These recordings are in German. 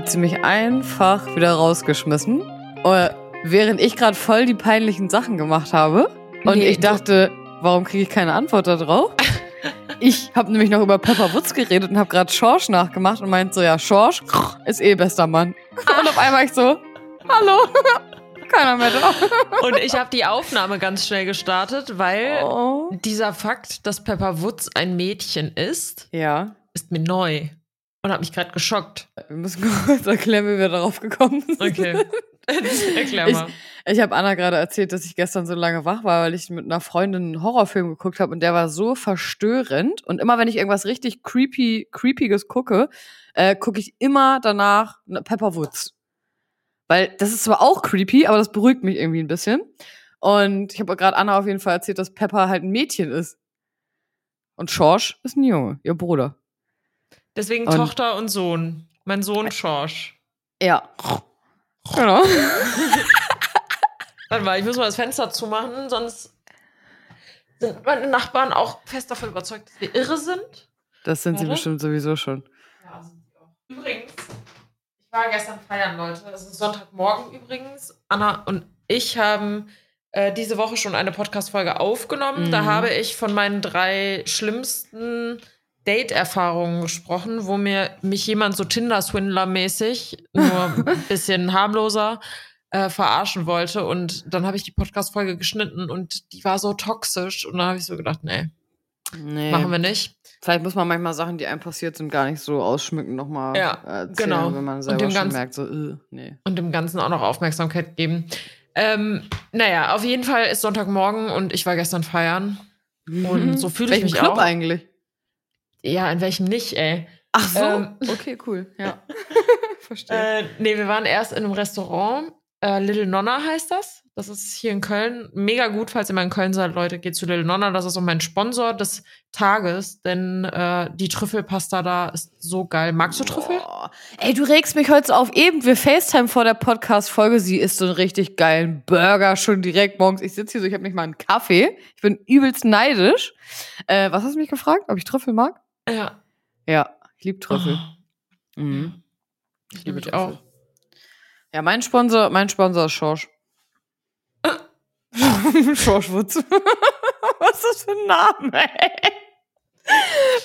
hat sie mich einfach wieder rausgeschmissen, äh, während ich gerade voll die peinlichen Sachen gemacht habe. Und Nee, ich dachte, warum kriege ich keine Antwort darauf? Ich habe nämlich noch über Pepper Woods geredet und habe gerade Schorsch nachgemacht und meint so, ja, Schorsch ist eh bester Mann. Und auf einmal ich so, hallo, keiner mehr da. Und ich habe die Aufnahme ganz schnell gestartet, weil Oh. dieser Fakt, dass Pepper Woods ein Mädchen ist, Ja, ist mir neu und hat mich gerade geschockt. wir müssen kurz erklären, wie wir darauf gekommen sind. Okay. Erklär Ich, mal. ich habe Anna gerade erzählt, dass ich gestern so lange wach war, weil ich mit einer Freundin einen Horrorfilm geguckt habe und der war so verstörend. Und immer wenn ich irgendwas richtig creepy, creepiges gucke, äh, gucke ich immer danach ne- Pepper Woods. Weil das ist zwar auch creepy, aber das beruhigt mich irgendwie ein bisschen. Und ich habe gerade Anna auf jeden Fall erzählt, dass Pepper halt ein Mädchen ist. Und Schorsch ist ein Junge, ihr Bruder. Deswegen Und- Tochter und Sohn. Mein Sohn Schorsch. Ja. Genau. Warte mal, ich muss mal das Fenster zumachen, sonst sind meine Nachbarn auch fest davon überzeugt, dass wir irre sind. Das sind sie Warte. bestimmt sowieso schon. Ja, sind sie auch. Übrigens, ich war gestern feiern, Leute. Es ist Sonntagmorgen übrigens. Anna und ich haben äh, diese Woche schon eine Podcast-Folge aufgenommen. Da Mhm. habe ich von meinen drei schlimmsten Date-Erfahrungen gesprochen, wo mir mich jemand so Tinder-Swindler-mäßig, nur ein bisschen harmloser, äh, verarschen wollte. Und dann habe ich die Podcast-Folge geschnitten und die war so toxisch. Und dann habe ich so gedacht, nee, Nee. machen wir nicht. Vielleicht muss man manchmal Sachen, die einem passiert sind, gar nicht so ausschmücken nochmal Ja, erzählen, genau. wenn man selber schon Ganzen- merkt, so, äh, nee. und dem Ganzen auch noch Aufmerksamkeit geben. Ähm, naja, auf jeden Fall ist Sonntagmorgen und ich war gestern feiern. Und so fühle ich mich Club auch. eigentlich? Ja, in welchem nicht, ey. Ach so. Ähm. okay, cool. Ja. Verstehe. Äh, nee, wir waren erst in einem Restaurant. Äh, Little Nonna heißt das. Das ist hier in Köln. Mega gut, falls ihr mal in Köln seid, Leute, geht zu Little Nonna. Das ist auch mein Sponsor des Tages, denn äh, die Trüffelpasta da ist so geil. Magst du Trüffel? Boah. Ey, du regst mich heute so auf. Eben, wir FaceTime vor der Podcast-Folge. Sie isst so einen richtig geilen Burger schon direkt morgens. Ich sitze hier so, ich habe nicht mal einen Kaffee. Ich bin übelst neidisch. Äh, was hast du mich gefragt? Ob ich Trüffel mag? Ja. Ja, ich liebe Trüffel. Oh, Mhm. ich liebe mich Trüffel. auch. Ja, mein Sponsor, mein Sponsor ist Schorsch. Schorsch Woods. Was ist das für ein Name, ey?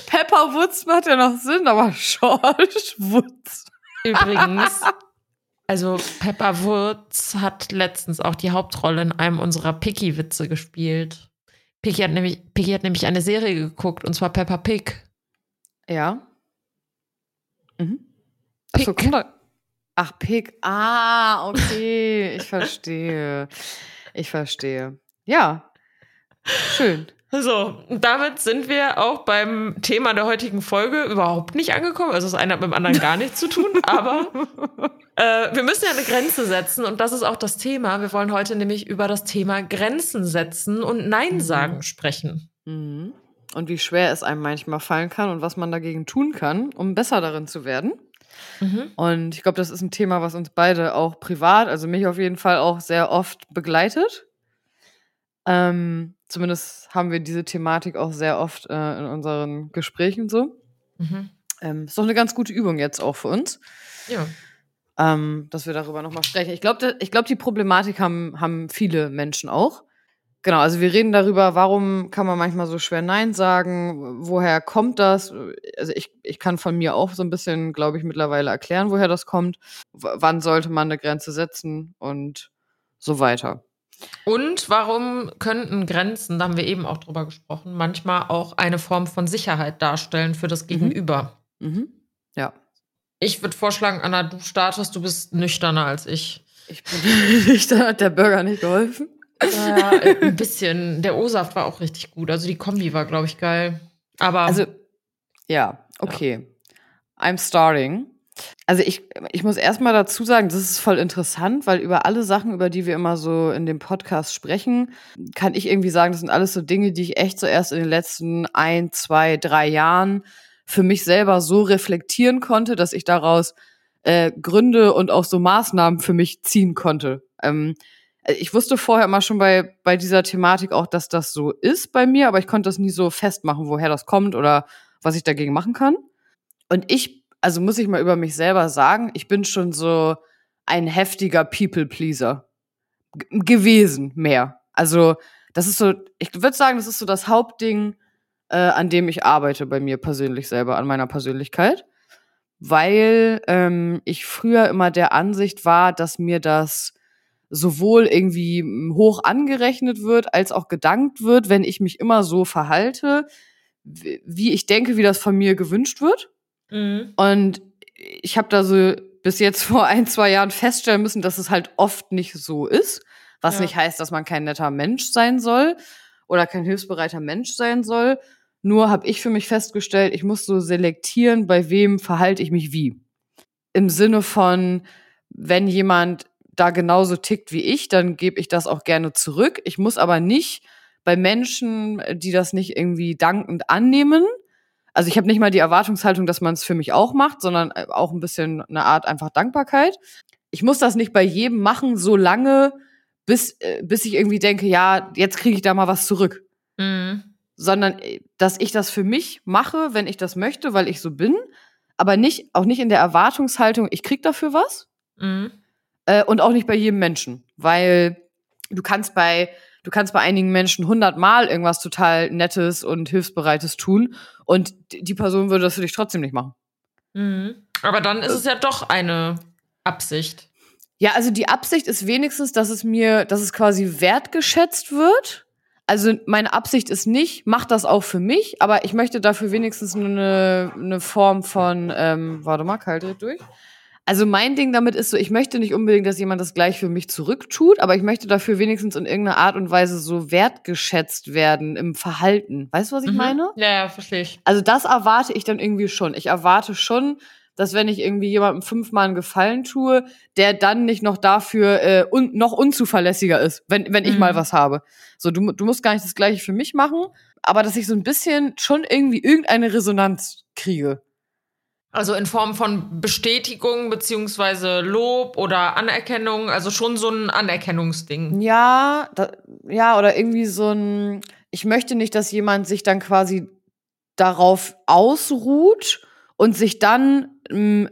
Pepper Woods macht ja noch Sinn, aber Schorsch Woods. Übrigens, also Pepper Woods hat letztens auch die Hauptrolle in einem unserer Picky-Witze gespielt. Picky hat, nämlich, Picky hat nämlich eine Serie geguckt, und zwar Peppa Pig. Ja. Mhm. Achso, Pick. komm da. Ach, Pick. Ah, okay. Ich verstehe. Ich verstehe. Ja. Schön. So, damit sind wir auch beim Thema der heutigen Folge überhaupt nicht angekommen. Also das eine hat mit dem anderen gar nichts zu tun, aber äh, wir müssen ja eine Grenze setzen und das ist auch das Thema. Wir wollen heute nämlich über das Thema Grenzen setzen und Nein sagen sprechen. Mhm. Und wie schwer es einem manchmal fallen kann und was man dagegen tun kann, um besser darin zu werden. Mhm. Und ich glaube, das ist ein Thema, was uns beide auch privat, also mich auf jeden Fall auch sehr oft begleitet. Ähm, zumindest haben wir diese Thematik auch sehr oft äh, in unseren Gesprächen so. Mhm. Ähm, ist doch eine ganz gute Übung jetzt auch für uns, Ja. ähm, dass wir darüber nochmal sprechen. Ich glaube, ich glaub, die Problematik haben, haben viele Menschen auch. Genau, also wir reden darüber, warum kann man manchmal so schwer Nein sagen, woher kommt das? Also ich, ich kann von mir auch so ein bisschen, glaube ich, mittlerweile erklären, woher das kommt. W wann sollte man eine Grenze setzen und so weiter. Und warum könnten Grenzen, da haben wir eben auch drüber gesprochen, manchmal auch eine Form von Sicherheit darstellen für das Gegenüber? Mhm. Ja. Ich würde vorschlagen, Anna, du startest, du bist nüchterner als ich. Ich bin nicht, da hat der Burger nicht geholfen. Ja, äh, ein bisschen. Der O-Saft war auch richtig gut. Also die Kombi war, glaube ich, geil. Aber Also, ja, okay. I'm starting. Also ich, ich muss erstmal dazu sagen, das ist voll interessant, weil über alle Sachen, über die wir immer so in dem Podcast sprechen, kann ich irgendwie sagen, das sind alles so Dinge, die ich echt so erst in den letzten ein, zwei, drei Jahren für mich selber so reflektieren konnte, dass ich daraus äh, Gründe und auch so Maßnahmen für mich ziehen konnte. Ähm, ich wusste vorher immer schon bei, bei dieser Thematik auch, dass das so ist bei mir, aber ich konnte das nie so festmachen, woher das kommt oder was ich dagegen machen kann. Und ich also muss ich mal über mich selber sagen, ich bin schon so ein heftiger People-Pleaser gewesen, mehr. Also, das ist so, ich würde sagen, das ist so das Hauptding, äh, an dem ich arbeite bei mir persönlich selber, an meiner Persönlichkeit. Weil ähm, ich früher immer der Ansicht war, dass mir das sowohl irgendwie hoch angerechnet wird, als auch gedankt wird, wenn ich mich immer so verhalte, wie ich denke, wie das von mir gewünscht wird. Mhm. Und ich habe da so bis jetzt vor ein, zwei Jahren feststellen müssen, dass es halt oft nicht so ist. Was ja. nicht heißt, dass man kein netter Mensch sein soll oder kein hilfsbereiter Mensch sein soll. Nur habe ich für mich festgestellt, ich muss so selektieren, bei wem verhalte ich mich wie. Im Sinne von, wenn jemand da genauso tickt wie ich, dann gebe ich das auch gerne zurück. Ich muss aber nicht bei Menschen, die das nicht irgendwie dankend annehmen. Also ich habe nicht mal die Erwartungshaltung, dass man es für mich auch macht, sondern äh, auch ein bisschen eine Art einfach Dankbarkeit. Ich muss das nicht bei jedem machen, so lange, bis, äh, bis ich irgendwie denke, ja, jetzt kriege ich da mal was zurück. Mhm. Sondern, äh, dass ich das für mich mache, wenn ich das möchte, weil ich so bin, aber nicht, auch nicht in der Erwartungshaltung, ich krieg dafür was. Mhm. Äh, und auch nicht bei jedem Menschen, weil du kannst bei du kannst bei einigen Menschen hundertmal irgendwas total Nettes und Hilfsbereites tun und die Person würde das für dich trotzdem nicht machen. Mhm. Aber dann ist es ja doch eine Absicht. Ja, also die Absicht ist wenigstens, dass es mir, dass es quasi wertgeschätzt wird. Also meine Absicht ist nicht, mach das auch für mich, aber ich möchte dafür wenigstens eine, eine Form von, ähm, warte mal, kalt durch. Also mein Ding damit ist so, ich möchte nicht unbedingt, dass jemand das gleich für mich zurücktut, aber ich möchte dafür wenigstens in irgendeiner Art und Weise so wertgeschätzt werden im Verhalten. Weißt du, was ich mhm. meine? Ja, ja, verstehe ich. Also das erwarte ich dann irgendwie schon. Ich erwarte schon, dass wenn ich irgendwie jemandem fünfmal einen Gefallen tue, der dann nicht noch dafür äh, un noch unzuverlässiger ist, wenn, wenn ich mhm. mal was habe. So, du, du musst gar nicht das gleiche für mich machen, aber dass ich so ein bisschen schon irgendwie irgendeine Resonanz kriege. Also in Form von Bestätigung beziehungsweise Lob oder Anerkennung, also schon so ein Anerkennungsding. Ja, da, ja, oder irgendwie so ein, ich möchte nicht, dass jemand sich dann quasi darauf ausruht und sich dann mh,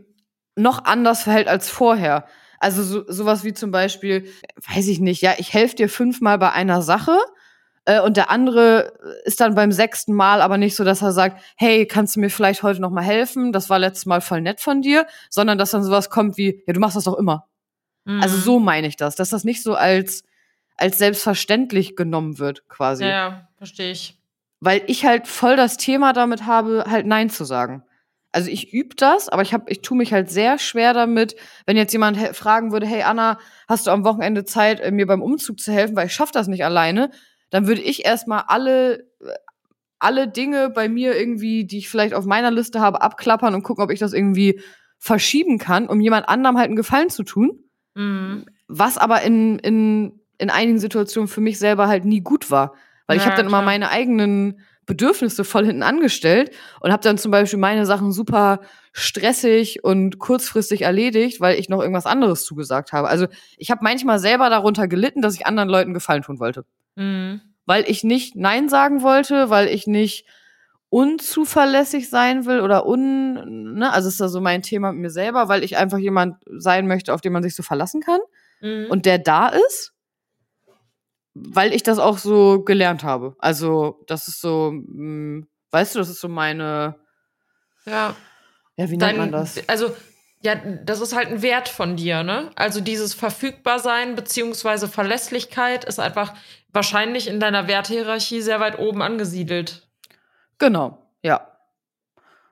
noch anders verhält als vorher. Also so, sowas wie zum Beispiel, weiß ich nicht, ja, ich helfe dir fünfmal bei einer Sache äh, und der andere ist dann beim sechsten Mal aber nicht so, dass er sagt, hey, kannst du mir vielleicht heute noch mal helfen? Das war letztes Mal voll nett von dir, sondern dass dann sowas kommt wie, ja, du machst das doch immer. Mhm. Also so meine ich das, dass das nicht so als als selbstverständlich genommen wird, quasi. Ja, ja verstehe ich. Weil ich halt voll das Thema damit habe, halt Nein zu sagen. Also ich übe das, aber ich hab, ich tue mich halt sehr schwer damit, wenn jetzt jemand fragen würde, hey Anna, hast du am Wochenende Zeit, äh, mir beim Umzug zu helfen, weil ich schaff das nicht alleine, dann würde ich erstmal alle, alle Dinge bei mir irgendwie, die ich vielleicht auf meiner Liste habe, abklappern und gucken, ob ich das irgendwie verschieben kann, um jemand anderem halt einen Gefallen zu tun. Mhm. Was aber in, in, in einigen Situationen für mich selber halt nie gut war. Weil ja, ich habe dann klar. immer meine eigenen Bedürfnisse voll hinten angestellt und habe dann zum Beispiel meine Sachen super stressig und kurzfristig erledigt, weil ich noch irgendwas anderes zugesagt habe. Also ich habe manchmal selber darunter gelitten, dass ich anderen Leuten Gefallen tun wollte. Mhm. Weil ich nicht Nein sagen wollte, weil ich nicht unzuverlässig sein will oder un, ne, also ist da so mein Thema mit mir selber, weil ich einfach jemand sein möchte, auf den man sich so verlassen kann mhm. und der da ist, weil ich das auch so gelernt habe. Also, das ist so, mh, hm, weißt du, das ist so meine, ja, ja, wie nennt man das? Also, ja, das ist halt ein Wert von dir, ne? Also dieses Verfügbarsein beziehungsweise Verlässlichkeit ist einfach wahrscheinlich in deiner Werthierarchie sehr weit oben angesiedelt. Genau, ja.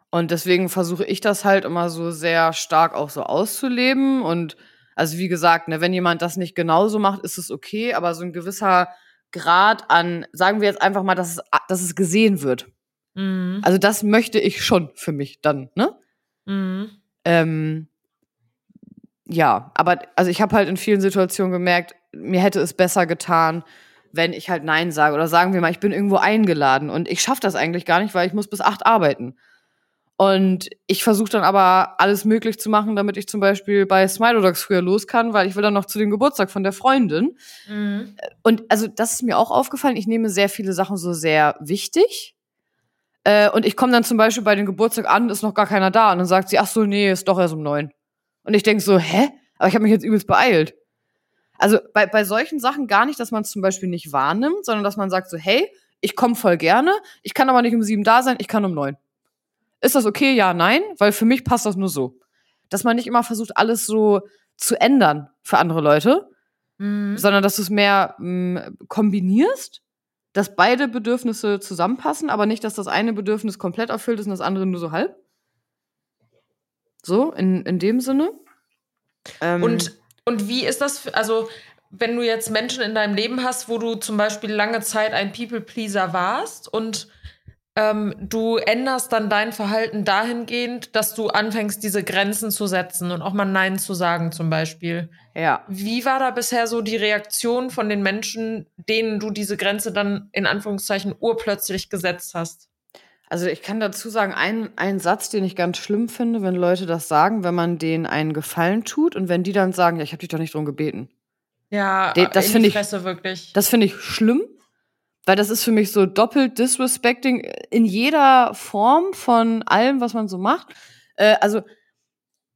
Und deswegen versuche ich das halt immer so sehr stark auch so auszuleben. Und also wie gesagt, ne, wenn jemand das nicht genauso macht, ist es okay, aber so ein gewisser Grad an, sagen wir jetzt einfach mal, dass es, dass es gesehen wird. Mhm. Also das möchte ich schon für mich dann, ne? Mhm. Ähm, ja, aber also ich habe halt in vielen Situationen gemerkt, mir hätte es besser getan, wenn ich halt Nein sage. Oder sagen wir mal, ich bin irgendwo eingeladen und ich schaffe das eigentlich gar nicht, weil ich muss bis acht arbeiten. Und ich versuche dann aber alles möglich zu machen, damit ich zum Beispiel bei Smile Dogs früher los kann, weil ich will dann noch zu dem Geburtstag von der Freundin. Mhm. Und also das ist mir auch aufgefallen. Ich nehme sehr viele Sachen so sehr wichtig. Äh, und ich komme dann zum Beispiel bei dem Geburtstag an, ist noch gar keiner da. Und dann sagt sie, ach so, nee, ist doch erst um neun. Und ich denk so, hä? Aber ich habe mich jetzt übelst beeilt. Also bei, bei solchen Sachen gar nicht, dass man es zum Beispiel nicht wahrnimmt, sondern dass man sagt so, hey, ich komme voll gerne, ich kann aber nicht um sieben da sein, ich kann um neun. Ist das okay? Ja, nein, weil für mich passt das nur so. Dass man nicht immer versucht, alles so zu ändern für andere Leute, Mhm. sondern dass du es mehr mh, kombinierst, dass beide Bedürfnisse zusammenpassen, aber nicht, dass das eine Bedürfnis komplett erfüllt ist und das andere nur so halb. So, in, in dem Sinne. Ähm, Und, und wie ist das, für, also wenn du jetzt Menschen in deinem Leben hast, wo du zum Beispiel lange Zeit ein People-Pleaser warst und ähm, du änderst dann dein Verhalten dahingehend, dass du anfängst, diese Grenzen zu setzen und auch mal Nein zu sagen zum Beispiel. ja. Wie war da bisher so die Reaktion von den Menschen, denen du diese Grenze dann in Anführungszeichen urplötzlich gesetzt hast? Also ich kann dazu sagen, ein, ein Satz, den ich ganz schlimm finde, wenn Leute das sagen, wenn man denen einen Gefallen tut und wenn die dann sagen, ja, ich habe dich doch nicht drum gebeten. Ja, De- das in finde ich- wirklich. Das finde ich schlimm, weil das ist für mich so doppelt disrespecting in jeder Form von allem, was man so macht. Äh, also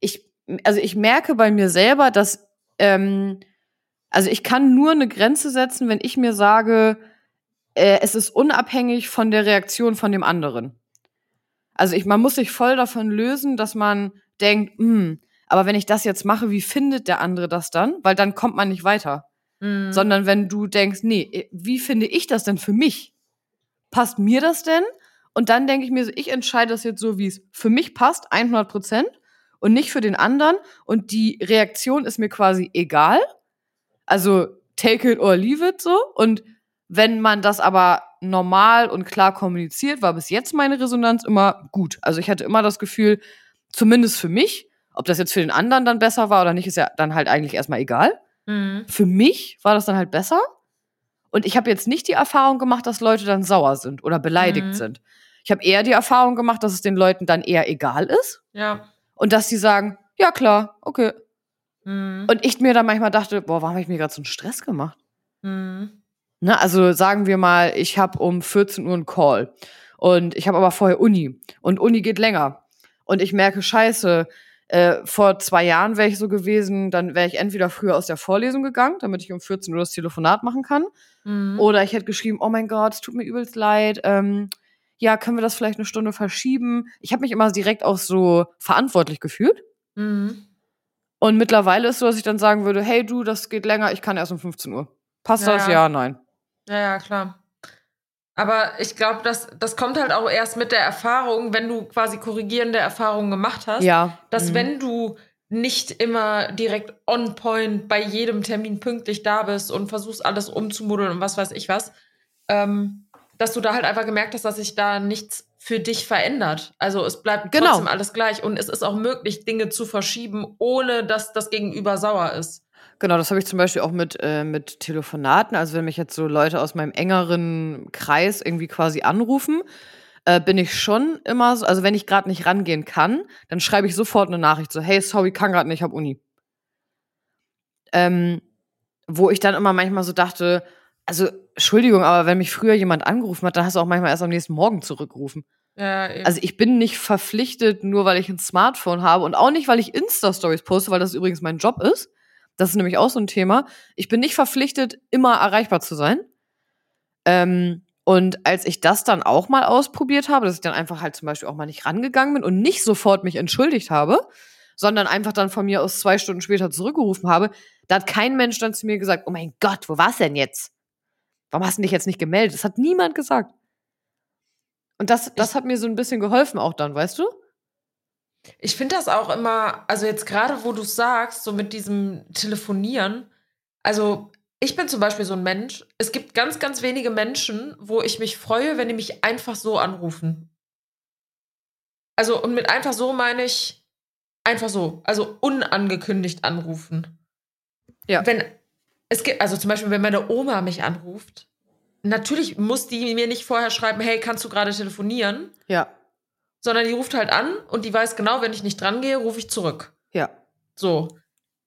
ich, also ich merke bei mir selber, dass ähm, also ich kann nur eine Grenze setzen, wenn ich mir sage, äh, es ist unabhängig von der Reaktion von dem anderen. Also ich, man muss sich voll davon lösen, dass man denkt, hm, aber wenn ich das jetzt mache, wie findet der andere das dann? Weil dann kommt man nicht weiter Mhm. sondern wenn du denkst, nee, wie finde ich das denn für mich? Passt mir das denn? Und dann denke ich mir so, ich entscheide das jetzt so, wie es für mich passt, 100 Prozent und nicht für den anderen. Und die Reaktion ist mir quasi egal. Also take it or leave it so. Und wenn man das aber normal und klar kommuniziert, war bis jetzt meine Resonanz immer gut. Also ich hatte immer das Gefühl, zumindest für mich, ob das jetzt für den anderen dann besser war oder nicht, ist ja dann halt eigentlich erstmal egal Mhm. für mich war das dann halt besser. Und ich habe jetzt nicht die Erfahrung gemacht, dass Leute dann sauer sind oder beleidigt Mhm. sind. Ich habe eher die Erfahrung gemacht, dass es den Leuten dann eher egal ist Ja. und dass sie sagen, ja klar, okay. Mhm. Und ich mir dann manchmal dachte, boah, warum habe ich mir gerade so einen Stress gemacht? Mhm. Ne, also sagen wir mal, ich habe um 14 Uhr einen Call und ich habe aber vorher Uni und Uni geht länger und ich merke, scheiße, äh, vor zwei Jahren wäre ich so gewesen, dann wäre ich entweder früher aus der Vorlesung gegangen, damit ich um 14 Uhr das Telefonat machen kann, Mhm. oder ich hätte geschrieben, oh mein Gott, es tut mir übelst leid, ähm, ja, können wir das vielleicht eine Stunde verschieben? Ich habe mich immer direkt auch so verantwortlich gefühlt. Mhm. Und mittlerweile ist so, dass ich dann sagen würde, hey du, das geht länger, ich kann erst um 15 Uhr. Passt Ja, das? ja. Ja, nein. Ja, ja, klar. Aber ich glaube, das, das kommt halt auch erst mit der Erfahrung, wenn du quasi korrigierende Erfahrungen gemacht hast, Ja. dass mhm. wenn du nicht immer direkt on point bei jedem Termin pünktlich da bist und versuchst alles umzumodeln und was weiß ich was, ähm, dass du da halt einfach gemerkt hast, dass sich da nichts für dich verändert. Also es bleibt Genau. trotzdem alles gleich und es ist auch möglich, Dinge zu verschieben, ohne dass das Gegenüber sauer ist. Genau, das habe ich zum Beispiel auch mit, äh, mit Telefonaten. Also wenn mich jetzt so Leute aus meinem engeren Kreis irgendwie quasi anrufen, äh, bin ich schon immer so, also wenn ich gerade nicht rangehen kann, dann schreibe ich sofort eine Nachricht so, hey, sorry, kann gerade nicht, hab Uni. Ähm, wo ich dann immer manchmal so dachte, also Entschuldigung, aber wenn mich früher jemand angerufen hat, dann hast du auch manchmal erst am nächsten Morgen zurückgerufen. Ja, eben. Also ich bin nicht verpflichtet, nur weil ich ein Smartphone habe und auch nicht, weil ich Insta-Stories poste, weil das übrigens mein Job ist. Das ist nämlich auch so ein Thema. Ich bin nicht verpflichtet, immer erreichbar zu sein. Ähm, und als ich das dann auch mal ausprobiert habe, dass ich dann einfach halt zum Beispiel auch mal nicht rangegangen bin und nicht sofort mich entschuldigt habe, sondern einfach dann von mir aus zwei Stunden später zurückgerufen habe, da hat kein Mensch dann zu mir gesagt, oh mein Gott, wo war's denn jetzt? Warum hast du dich jetzt nicht gemeldet? Das hat niemand gesagt. Und das, das hat mir so ein bisschen geholfen auch dann, weißt du? Ich finde das auch immer, also jetzt gerade wo du sagst, so mit diesem Telefonieren, also ich bin zum Beispiel so ein Mensch, es gibt ganz, ganz wenige Menschen, wo ich mich freue, wenn die mich einfach so anrufen. Also, und mit einfach so meine ich einfach so, also unangekündigt anrufen. Ja. Wenn, es gibt, also zum Beispiel, wenn meine Oma mich anruft, natürlich muss die mir nicht vorher schreiben, hey, kannst du gerade telefonieren? Ja, sondern die ruft halt an und die weiß genau, wenn ich nicht dran gehe, rufe ich zurück. ja. So.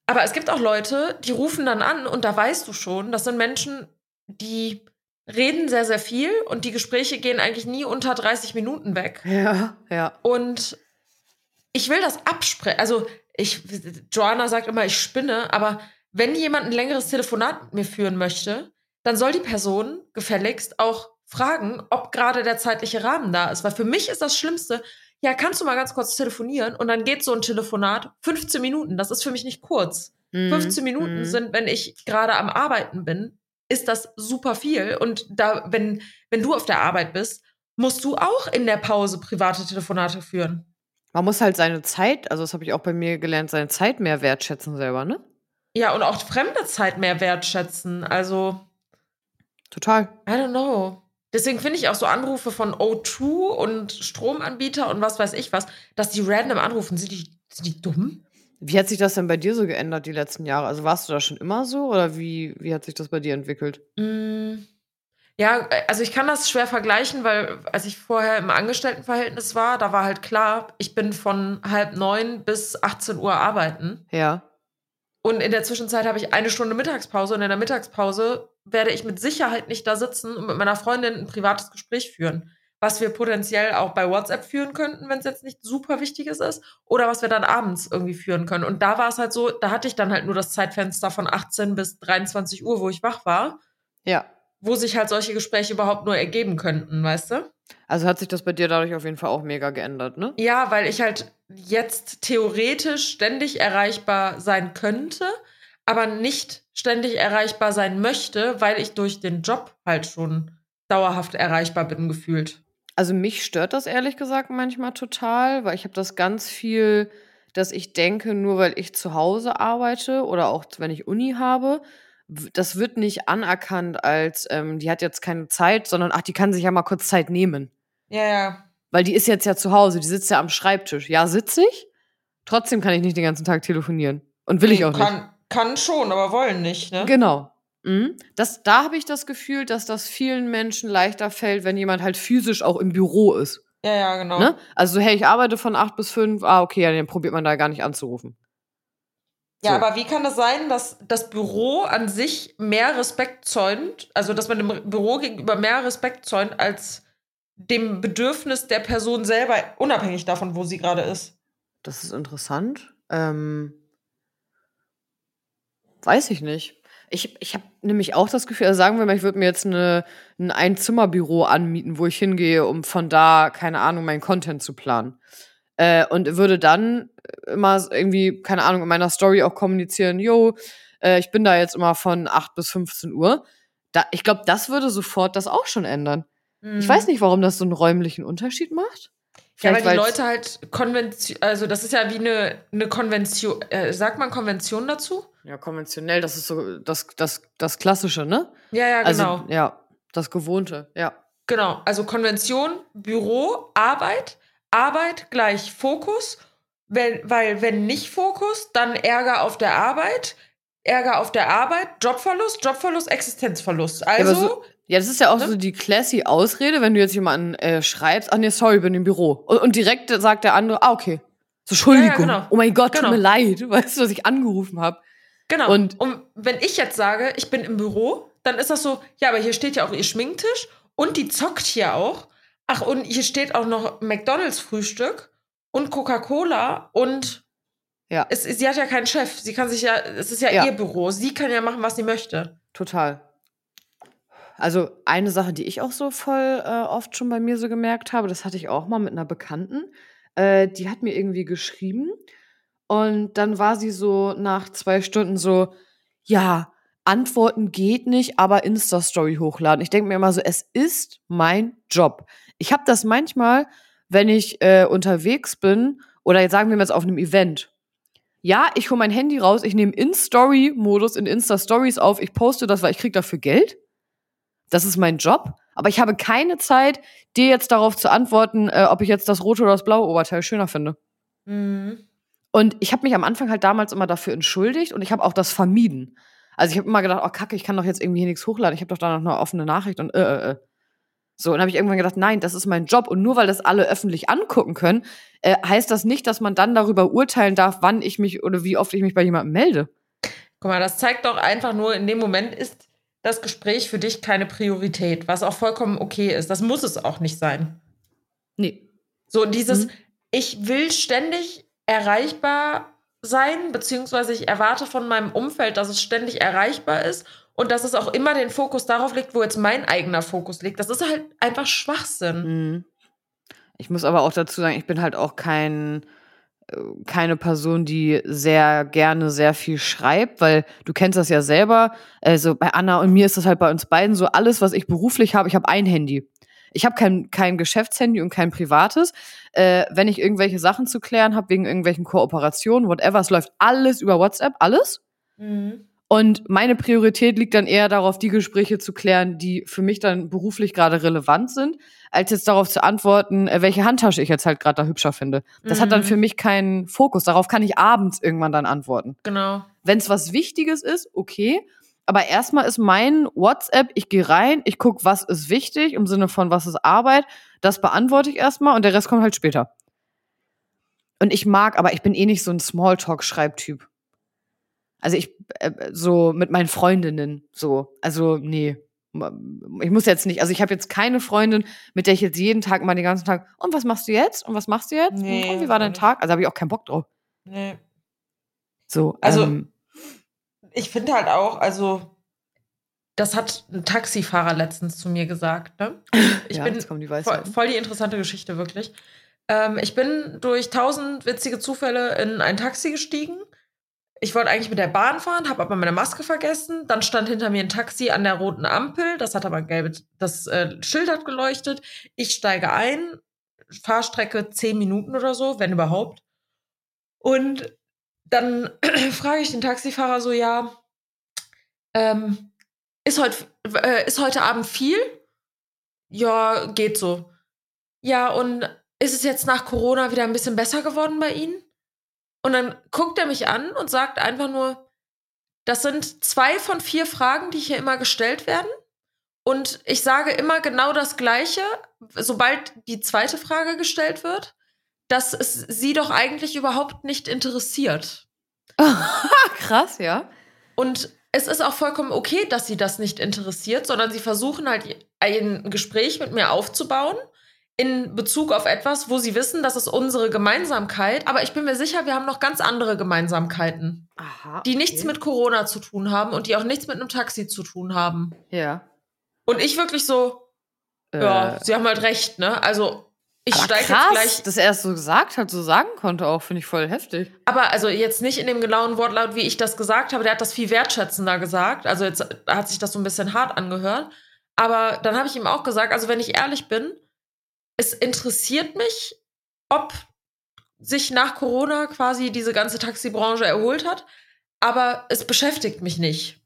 Aber es gibt auch Leute, die rufen dann an und da weißt du schon, das sind Menschen, die reden sehr, sehr viel und die Gespräche gehen eigentlich nie unter 30 Minuten weg. Ja, ja. Und ich will das absprechen. Also, ich, Joanna sagt immer, ich spinne, aber wenn jemand ein längeres Telefonat mit mir führen möchte, dann soll die Person gefälligst auch fragen, ob gerade der zeitliche Rahmen da ist. Weil für mich ist das Schlimmste, ja, kannst du mal ganz kurz telefonieren und dann geht so ein Telefonat 15 Minuten. Das ist für mich nicht kurz. Mhm. 15 Minuten mhm. sind, wenn ich gerade am Arbeiten bin, ist das super viel. Und da, wenn, wenn du auf der Arbeit bist, musst du auch in der Pause private Telefonate führen. Man muss halt seine Zeit, also das habe ich auch bei mir gelernt, seine Zeit mehr wertschätzen selber, ne? Ja, und auch fremde Zeit mehr wertschätzen. Also. Total. I don't know. Deswegen finde ich auch so Anrufe von O2 und Stromanbieter und was weiß ich was, dass die random anrufen. Sind die, sind die dumm? Wie hat sich das denn bei dir so geändert die letzten Jahre? Also warst du da schon immer so oder wie, wie hat sich das bei dir entwickelt? Mm, ja, also ich kann das schwer vergleichen, weil als ich vorher im Angestelltenverhältnis war, da war halt klar, ich bin von halb neun bis 18 Uhr arbeiten. Ja. Und in der Zwischenzeit habe ich eine Stunde Mittagspause und in der Mittagspause werde ich mit Sicherheit nicht da sitzen und mit meiner Freundin ein privates Gespräch führen. Was wir potenziell auch bei WhatsApp führen könnten, wenn es jetzt nicht super Wichtiges ist. Oder was wir dann abends irgendwie führen können. Und da war es halt so, da hatte ich dann halt nur das Zeitfenster von 18 bis 23 Uhr, wo ich wach war. Ja. Wo sich halt solche Gespräche überhaupt nur ergeben könnten, weißt du? Also hat sich das bei dir dadurch auf jeden Fall auch mega geändert, ne? Ja, weil ich halt jetzt theoretisch ständig erreichbar sein könnte, aber nicht ständig erreichbar sein möchte, weil ich durch den Job halt schon dauerhaft erreichbar bin gefühlt. Also mich stört das ehrlich gesagt manchmal total, weil ich habe das ganz viel, dass ich denke, nur weil ich zu Hause arbeite oder auch wenn ich Uni habe, das wird nicht anerkannt als, ähm, die hat jetzt keine Zeit, sondern ach, die kann sich ja mal kurz Zeit nehmen. Ja, ja. Weil die ist jetzt ja zu Hause, die sitzt ja am Schreibtisch. Ja, sitze ich. Trotzdem kann ich nicht den ganzen Tag telefonieren. Und will ich auch kann, nicht. Kann schon, aber wollen nicht, ne? Genau. Mhm. Das, da habe ich das Gefühl, dass das vielen Menschen leichter fällt, wenn jemand halt physisch auch im Büro ist. Ja, ja, genau. Ne? Also, hey, ich arbeite von acht bis fünf. Ah, okay, ja, dann probiert man da gar nicht anzurufen. Ja, so. aber wie kann das sein, dass das Büro an sich mehr Respekt zäunt, also dass man dem Büro gegenüber mehr Respekt zäunt als dem Bedürfnis der Person selber, unabhängig davon, wo sie gerade ist. Das ist interessant. Ähm, weiß ich nicht. Ich, ich habe nämlich auch das Gefühl, also sagen wir mal, ich würde mir jetzt eine, ein Einzimmerbüro anmieten, wo ich hingehe, um von da, keine Ahnung, meinen Content zu planen. Äh, und würde dann immer irgendwie, keine Ahnung, in meiner Story auch kommunizieren, yo, äh, ich bin da jetzt immer von 8 bis 15 Uhr. Da, ich glaube, das würde sofort das auch schon ändern. Mhm. Ich weiß nicht, warum das so einen räumlichen Unterschied macht. Ja, weil die Leute halt Konvention, also das ist ja wie eine, eine Konvention, äh, sagt man Konvention dazu? Ja, konventionell, das ist so das, das, das Klassische, ne? Ja, ja, also, genau. Ja, das Gewohnte, ja. Genau, also Konvention, Büro, Arbeit, Arbeit gleich Fokus, wenn, weil wenn nicht Fokus, dann Ärger auf der Arbeit, Ärger auf der Arbeit, Jobverlust, Jobverlust, Existenzverlust. Also. Ja, so, ja das ist ja auch ne? so die classy Ausrede, wenn du jetzt jemanden äh, schreibst, ach nee, sorry, bin im Büro. Und, und direkt sagt der andere, ah, okay. So, Entschuldigung. Ja, ja, genau. Oh mein Gott, genau. tut mir leid, weißt du, dass ich angerufen habe. Genau. Und, und wenn ich jetzt sage, ich bin im Büro, dann ist das so, ja, aber hier steht ja auch ihr Schminktisch und die zockt hier auch. Ach, und hier steht auch noch McDonalds Frühstück und Coca-Cola und ja. Es, sie hat ja keinen Chef. Sie kann sich ja, es ist ja, ja, ihr Büro. Sie kann ja machen, was sie möchte. Total. Also eine Sache, die ich auch so voll äh, oft schon bei mir so gemerkt habe, das hatte ich auch mal mit einer Bekannten. Äh, die hat mir irgendwie geschrieben und dann war sie so nach zwei Stunden so, ja, Antworten geht nicht, aber Insta-Story hochladen. Ich denke mir immer so, es ist mein Job. Ich habe das manchmal, wenn ich äh, unterwegs bin oder jetzt sagen wir mal jetzt auf einem Event ja, ich hole mein Handy raus, ich nehme In-Story-Modus in Insta-Stories auf, ich poste das, weil ich krieg dafür Geld. Das ist mein Job. Aber ich habe keine Zeit, dir jetzt darauf zu antworten, äh, ob ich jetzt das rote oder das blaue Oberteil schöner finde. Mhm. Und ich habe mich am Anfang halt damals immer dafür entschuldigt und ich habe auch das vermieden. Also ich habe immer gedacht, oh Kacke, ich kann doch jetzt irgendwie hier nichts hochladen. Ich habe doch da noch eine offene Nachricht und äh, äh, äh. So, und habe ich irgendwann gedacht, nein, das ist mein Job. Und nur weil das alle öffentlich angucken können, äh, heißt das nicht, dass man dann darüber urteilen darf, wann ich mich oder wie oft ich mich bei jemandem melde. Guck mal, das zeigt doch einfach nur, in dem Moment ist das Gespräch für dich keine Priorität, was auch vollkommen okay ist. Das muss es auch nicht sein. Nee. So dieses, mhm. ich will ständig erreichbar sein, beziehungsweise ich erwarte von meinem Umfeld, dass es ständig erreichbar ist und dass es auch immer den Fokus darauf liegt, wo jetzt mein eigener Fokus liegt. Das ist halt einfach Schwachsinn. Mhm. Ich muss aber auch dazu sagen, ich bin halt auch kein keine Person, die sehr gerne sehr viel schreibt, weil du kennst das ja selber. Also bei Anna und mir ist das halt bei uns beiden so, alles, was ich beruflich habe, ich habe ein Handy. Ich habe kein, kein Geschäftshandy und kein privates. Äh, wenn ich irgendwelche Sachen zu klären habe, wegen irgendwelchen Kooperationen, whatever, es läuft alles über WhatsApp, alles. Mhm. Und meine Priorität liegt dann eher darauf, die Gespräche zu klären, die für mich dann beruflich gerade relevant sind, als jetzt darauf zu antworten, äh, welche Handtasche ich jetzt halt gerade da hübscher finde. Das mhm. hat dann mhm. für mich keinen Fokus. Darauf kann ich abends irgendwann dann antworten. Genau. Wenn es was Wichtiges ist, okay. Aber erstmal ist mein WhatsApp, ich gehe rein, ich gucke, was ist wichtig, im Sinne von, was ist Arbeit. Das beantworte ich erstmal und der Rest kommt halt später. Und ich mag, aber ich bin eh nicht so ein Smalltalk-Schreibtyp. Also ich, äh, so mit meinen Freundinnen, so. Also, nee. Ich muss jetzt nicht, also ich habe jetzt keine Freundin, mit der ich jetzt jeden Tag mal den ganzen Tag, und was machst du jetzt? Und was machst du jetzt? Nee, und wie war dein. Tag? Also habe ich auch keinen Bock drauf. Nee. So. Also, ähm, ich finde halt auch, also, das hat ein Taxifahrer letztens zu mir gesagt, ne? Ich ja, bin voll, voll, die interessante Geschichte, wirklich. Ähm, ich bin durch tausend witzige Zufälle in ein Taxi gestiegen ich wollte eigentlich mit der Bahn fahren, habe aber meine Maske vergessen. Dann stand hinter mir ein Taxi an der roten Ampel. Das hat aber ein gelbes, das äh, Schild hat geleuchtet. Ich steige ein, Fahrstrecke zehn Minuten oder so, wenn überhaupt. Und dann frage ich den Taxifahrer so, ja, ähm, ist, heut, äh, ist heute Abend viel? Ja, geht so. Ja, und ist es jetzt nach Corona wieder ein bisschen besser geworden bei Ihnen? Und dann guckt er mich an und sagt einfach nur, das sind zwei von vier Fragen, die hier immer gestellt werden. Und ich sage immer genau das Gleiche, sobald die zweite Frage gestellt wird, dass es sie doch eigentlich überhaupt nicht interessiert. Krass, ja. Und es ist auch vollkommen okay, dass sie das nicht interessiert, sondern sie versuchen halt ein Gespräch mit mir aufzubauen in Bezug auf etwas, wo sie wissen, das ist unsere Gemeinsamkeit, aber ich bin mir sicher, wir haben noch ganz andere Gemeinsamkeiten, Aha, die nichts mit Corona zu tun haben und die auch nichts mit einem Taxi zu tun haben. Ja. Und ich wirklich so, äh. ja, sie haben halt recht, ne? Also ich steige jetzt gleich. Dass er es so gesagt hat, so sagen konnte, auch finde ich voll heftig. Aber also jetzt nicht in dem genauen Wortlaut, wie ich das gesagt habe. Der hat das viel wertschätzender gesagt. Also jetzt hat sich das so ein bisschen hart angehört. Aber dann habe ich ihm auch gesagt, also wenn ich ehrlich bin, es interessiert mich, ob sich nach Corona quasi diese ganze Taxibranche erholt hat, aber es beschäftigt mich nicht.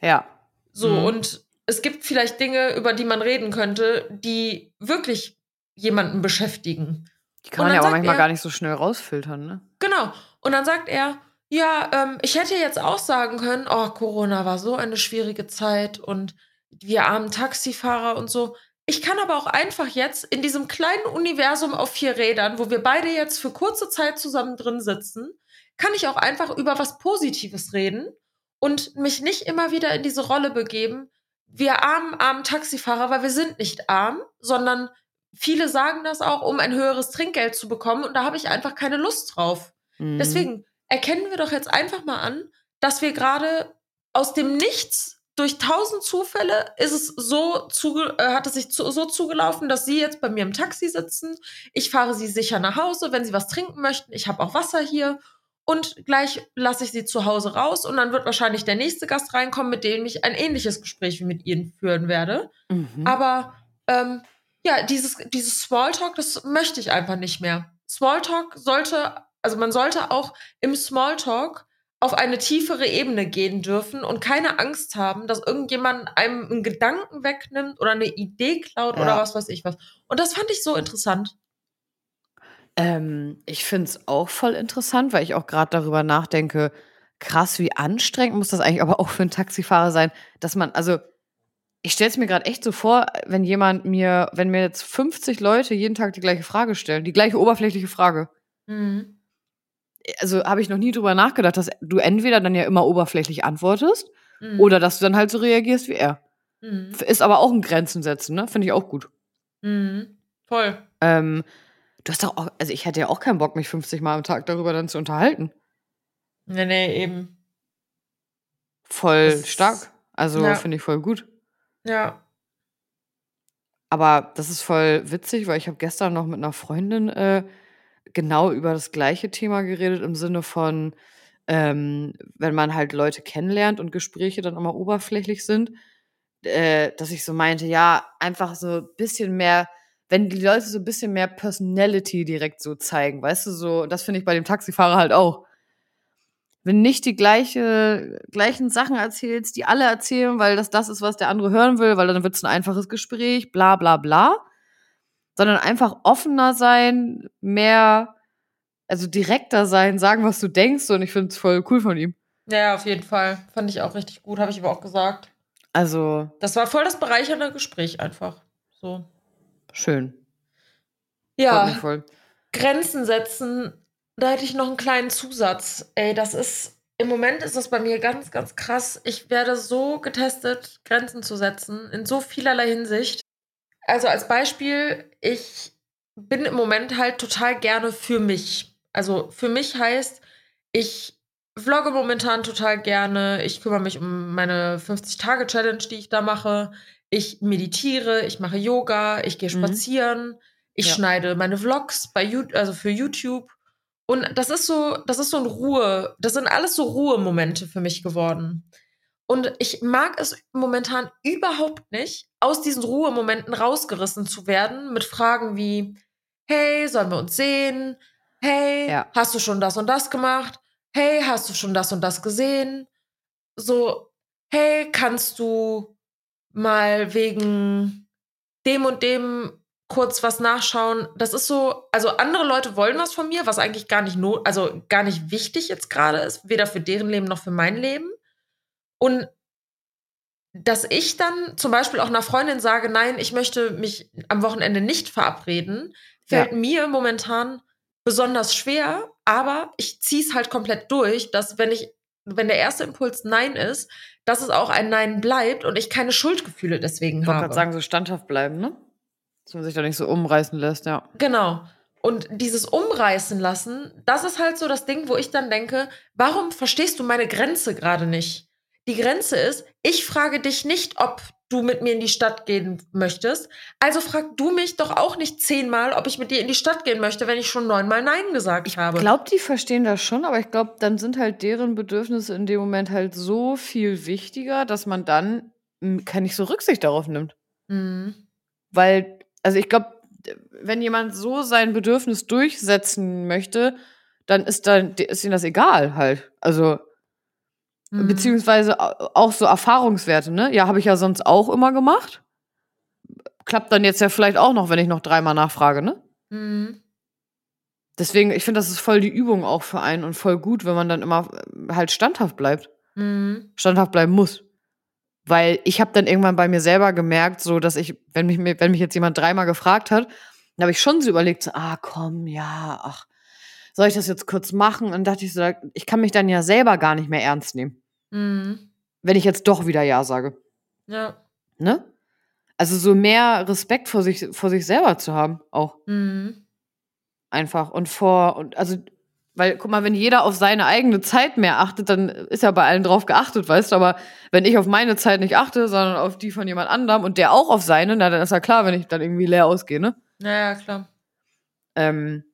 Ja. So, mhm. und es gibt vielleicht Dinge, über die man reden könnte, die wirklich jemanden beschäftigen. Die kann man ja aber manchmal er, gar nicht so schnell rausfiltern, ne? Genau. Und dann sagt er, ja, ähm, ich hätte jetzt auch sagen können, oh, Corona war so eine schwierige Zeit und wir armen Taxifahrer und so. Ich kann aber auch einfach jetzt in diesem kleinen Universum auf vier Rädern, wo wir beide jetzt für kurze Zeit zusammen drin sitzen, kann ich auch einfach über was Positives reden und mich nicht immer wieder in diese Rolle begeben, wir armen, armen Taxifahrer, weil wir sind nicht arm, sondern viele sagen das auch, um ein höheres Trinkgeld zu bekommen und da habe ich einfach keine Lust drauf. Mhm. Deswegen erkennen wir doch jetzt einfach mal an, dass wir gerade aus dem Nichts durch tausend Zufälle ist es so zuge äh, hat es sich zu so zugelaufen, dass sie jetzt bei mir im Taxi sitzen. Ich fahre sie sicher nach Hause, wenn sie was trinken möchten. Ich habe auch Wasser hier. Und gleich lasse ich sie zu Hause raus und dann wird wahrscheinlich der nächste Gast reinkommen, mit dem ich ein ähnliches Gespräch wie mit ihnen führen werde. Mhm. Aber ähm, ja, dieses, dieses Smalltalk, das möchte ich einfach nicht mehr. Smalltalk sollte, also man sollte auch im Smalltalk auf eine tiefere Ebene gehen dürfen und keine Angst haben, dass irgendjemand einem einen Gedanken wegnimmt oder eine Idee klaut ja. oder was weiß ich was. Und das fand ich so interessant. Ähm, ich finde es auch voll interessant, weil ich auch gerade darüber nachdenke, krass, wie anstrengend muss das eigentlich aber auch für einen Taxifahrer sein, dass man, also ich stelle es mir gerade echt so vor, wenn jemand mir, wenn mir jetzt 50 Leute jeden Tag die gleiche Frage stellen, die gleiche oberflächliche Frage. Mhm also habe ich noch nie drüber nachgedacht, dass du entweder dann ja immer oberflächlich antwortest Mhm. Oder dass du dann halt so reagierst wie er. Mhm. Ist aber auch ein Grenzen setzen, ne? Finde ich auch gut. Mhm. Voll. Ähm, du hast doch auch, also ich hätte ja auch keinen Bock, mich 50 Mal am Tag darüber dann zu unterhalten. Nee, nee, eben. Voll Das- stark. Also ja. finde ich voll gut. Ja. Aber das ist voll witzig, weil ich habe gestern noch mit einer Freundin äh, genau über das gleiche Thema geredet, im Sinne von, ähm, wenn man halt Leute kennenlernt und Gespräche dann immer oberflächlich sind, äh, dass ich so meinte, ja, einfach so ein bisschen mehr, wenn die Leute so ein bisschen mehr Personality direkt so zeigen, weißt du, so, das finde ich bei dem Taxifahrer halt auch. Wenn nicht die gleiche, gleichen Sachen erzählst, die alle erzählen, weil das das ist, was der andere hören will, weil dann wird es ein einfaches Gespräch, bla bla bla, sondern einfach offener sein, mehr, also direkter sein, sagen, was du denkst und ich finde es voll cool von ihm. Ja, auf jeden Fall. Fand ich auch richtig gut, habe ich aber auch gesagt. Also, Das war voll das bereichernde Gespräch einfach. So. schön. Ja. Grenzen setzen, da hätte ich noch einen kleinen Zusatz. Ey, das ist, im Moment ist das bei mir ganz, ganz krass. Ich werde so getestet, Grenzen zu setzen, in so vielerlei Hinsicht. Also als Beispiel, ich bin im Moment halt total gerne für mich. Also für mich heißt, ich vlogge momentan total gerne. Ich kümmere mich um meine 50-Tage-Challenge, die ich da mache. Ich meditiere, ich mache Yoga, ich gehe Mhm. spazieren, ich Ja. schneide meine Vlogs bei You also für YouTube. Und das ist so, das ist so ein Ruhe, das sind alles so Ruhemomente für mich geworden. Und ich mag es momentan überhaupt nicht, aus diesen Ruhemomenten rausgerissen zu werden mit Fragen wie, hey, sollen wir uns sehen? Hey, Ja. hast du schon das und das gemacht? Hey, hast du schon das und das gesehen? So, hey, kannst du mal wegen dem und dem kurz was nachschauen? Das ist so, also andere Leute wollen was von mir, was eigentlich gar nicht not, also gar nicht wichtig jetzt gerade ist, weder für deren Leben noch für mein Leben. Und dass ich dann zum Beispiel auch einer Freundin sage, nein, ich möchte mich am Wochenende nicht verabreden, fällt mir momentan besonders schwer, aber ich ziehe es halt komplett durch, dass wenn ich, wenn der erste Impuls Nein ist, dass es auch ein Nein bleibt und ich keine Schuldgefühle deswegen Ich wollte habe. gerade sagen, so standhaft bleiben, ne? Dass man sich da nicht so umreißen lässt, ja. Genau. Und dieses Umreißen lassen, das ist halt so das Ding, wo ich dann denke, warum verstehst du meine Grenze gerade nicht? Die Grenze ist, ich frage dich nicht, ob du mit mir in die Stadt gehen möchtest. Also frag du mich doch auch nicht zehnmal, ob ich mit dir in die Stadt gehen möchte, wenn ich schon neunmal Nein gesagt habe. Ich glaube, die verstehen das schon, aber ich glaube, dann sind halt deren Bedürfnisse in dem Moment halt so viel wichtiger, dass man dann mm, kann nicht so Rücksicht darauf nimmt. Mhm. Weil, also ich glaube, wenn jemand so sein Bedürfnis durchsetzen möchte, dann ist dann ist ihnen das egal halt. Also Mhm. beziehungsweise au- auch so Erfahrungswerte, ne? Ja, habe ich ja sonst auch immer gemacht. Klappt dann jetzt ja vielleicht auch noch, wenn ich noch dreimal nachfrage, ne? Mhm. Deswegen, ich finde, das ist voll die Übung auch für einen und voll gut, wenn man dann immer äh, halt standhaft bleibt. Mhm. standhaft bleiben muss. Weil ich habe dann irgendwann bei mir selber gemerkt, so dass ich, wenn mich, wenn mich jetzt jemand dreimal gefragt hat, dann habe ich schon so überlegt, so, ah komm, ja, ach, soll ich das jetzt kurz machen? Und dachte ich so, ich kann mich dann ja selber gar nicht mehr ernst nehmen, Mhm. wenn ich jetzt doch wieder Ja sage. Ja. Ne? Also so mehr Respekt vor sich, vor sich selber zu haben, auch Mhm. einfach. Und vor, und also, weil, guck mal, wenn jeder auf seine eigene Zeit mehr achtet, dann ist ja bei allen drauf geachtet, weißt du, aber wenn ich auf meine Zeit nicht achte, sondern auf die von jemand anderem und der auch auf seine, na, dann ist ja klar, wenn ich dann irgendwie leer ausgehe, ne? Ja, ja, klar. Ähm,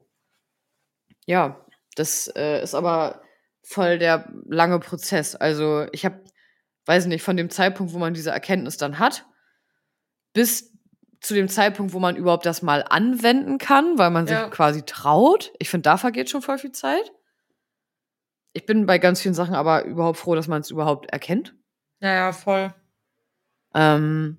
ja, das äh, ist aber voll der lange Prozess. Also ich habe, weiß nicht, von dem Zeitpunkt, wo man diese Erkenntnis dann hat, bis zu dem Zeitpunkt, wo man überhaupt das mal anwenden kann, weil man sich Ja. quasi traut. Ich finde, da vergeht schon voll viel Zeit. Ich bin bei ganz vielen Sachen aber überhaupt froh, dass man es überhaupt erkennt. Ja, ja, voll. Ähm,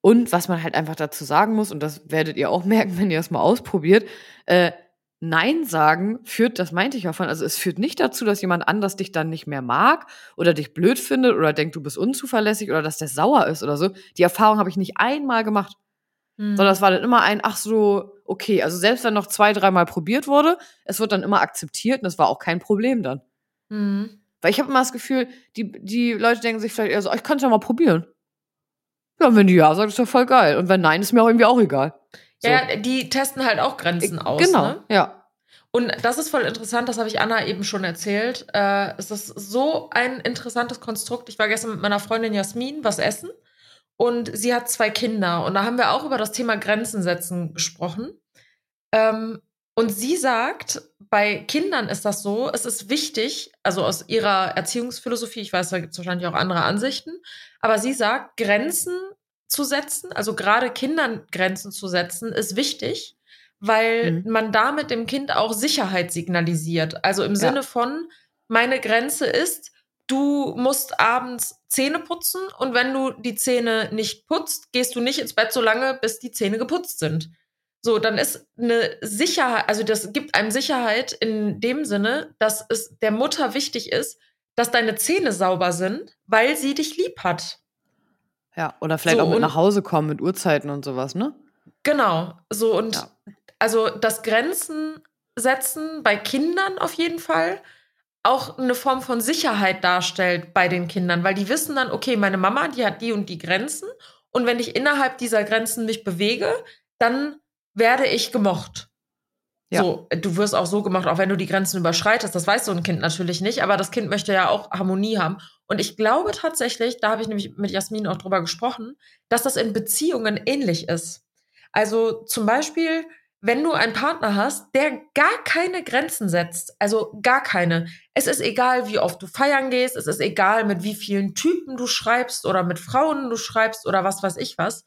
und was man halt einfach dazu sagen muss, und das werdet ihr auch merken, wenn ihr es mal ausprobiert, äh, Nein sagen führt, das meinte ich ja von, also es führt nicht dazu, dass jemand anders dich dann nicht mehr mag oder dich blöd findet oder denkt, du bist unzuverlässig oder dass der sauer ist oder so. Die Erfahrung habe ich nicht einmal gemacht, Mhm. sondern es war dann immer ein, ach so, okay. Also selbst wenn noch zwei, dreimal probiert wurde, es wird dann immer akzeptiert und es war auch kein Problem dann. Mhm. Weil ich habe immer das Gefühl, die, die Leute denken sich vielleicht eher so, oh, ich kann es ja mal probieren. Ja, und wenn die ja sagen, ist doch voll geil. Und wenn nein, ist mir auch irgendwie auch egal. So. Ja, die testen halt auch Grenzen aus. Genau, ne? ja. Und das ist voll interessant, das habe ich Anna eben schon erzählt. Äh, es ist so ein interessantes Konstrukt. Ich war gestern mit meiner Freundin Jasmin was essen und sie hat zwei Kinder. Und da haben wir auch über das Thema Grenzen setzen gesprochen. Ähm, und sie sagt, bei Kindern ist das so, es ist wichtig, also aus ihrer Erziehungsphilosophie, ich weiß, da gibt es wahrscheinlich auch andere Ansichten, aber sie sagt, Grenzen zu setzen, also gerade Kindern Grenzen zu setzen, ist wichtig, weil mhm. man damit dem Kind auch Sicherheit signalisiert. Also im ja. Sinne von, meine Grenze ist, du musst abends Zähne putzen und wenn du die Zähne nicht putzt, gehst du nicht ins Bett so lange, bis die Zähne geputzt sind. So, dann ist eine Sicherheit, also das gibt einem Sicherheit in dem Sinne, dass es der Mutter wichtig ist, dass deine Zähne sauber sind, weil sie dich lieb hat. Ja, oder vielleicht so, auch mit nach Hause kommen mit Uhrzeiten und sowas, ne? Genau, so und ja. also das Grenzen setzen bei Kindern auf jeden Fall auch eine Form von Sicherheit darstellt bei den Kindern, weil die wissen dann, okay, meine Mama, die hat die und die Grenzen und wenn ich innerhalb dieser Grenzen mich bewege, dann werde ich gemocht. Ja. So, du wirst auch so gemacht, auch wenn du die Grenzen überschreitest. Das weiß so ein Kind natürlich nicht, aber das Kind möchte ja auch Harmonie haben. Und ich glaube tatsächlich, da habe ich nämlich mit Jasmin auch drüber gesprochen, dass das in Beziehungen ähnlich ist. Also zum Beispiel, wenn du einen Partner hast, der gar keine Grenzen setzt, also gar keine. Es ist egal, wie oft du feiern gehst, es ist egal, mit wie vielen Typen du schreibst oder mit Frauen du schreibst oder was weiß ich was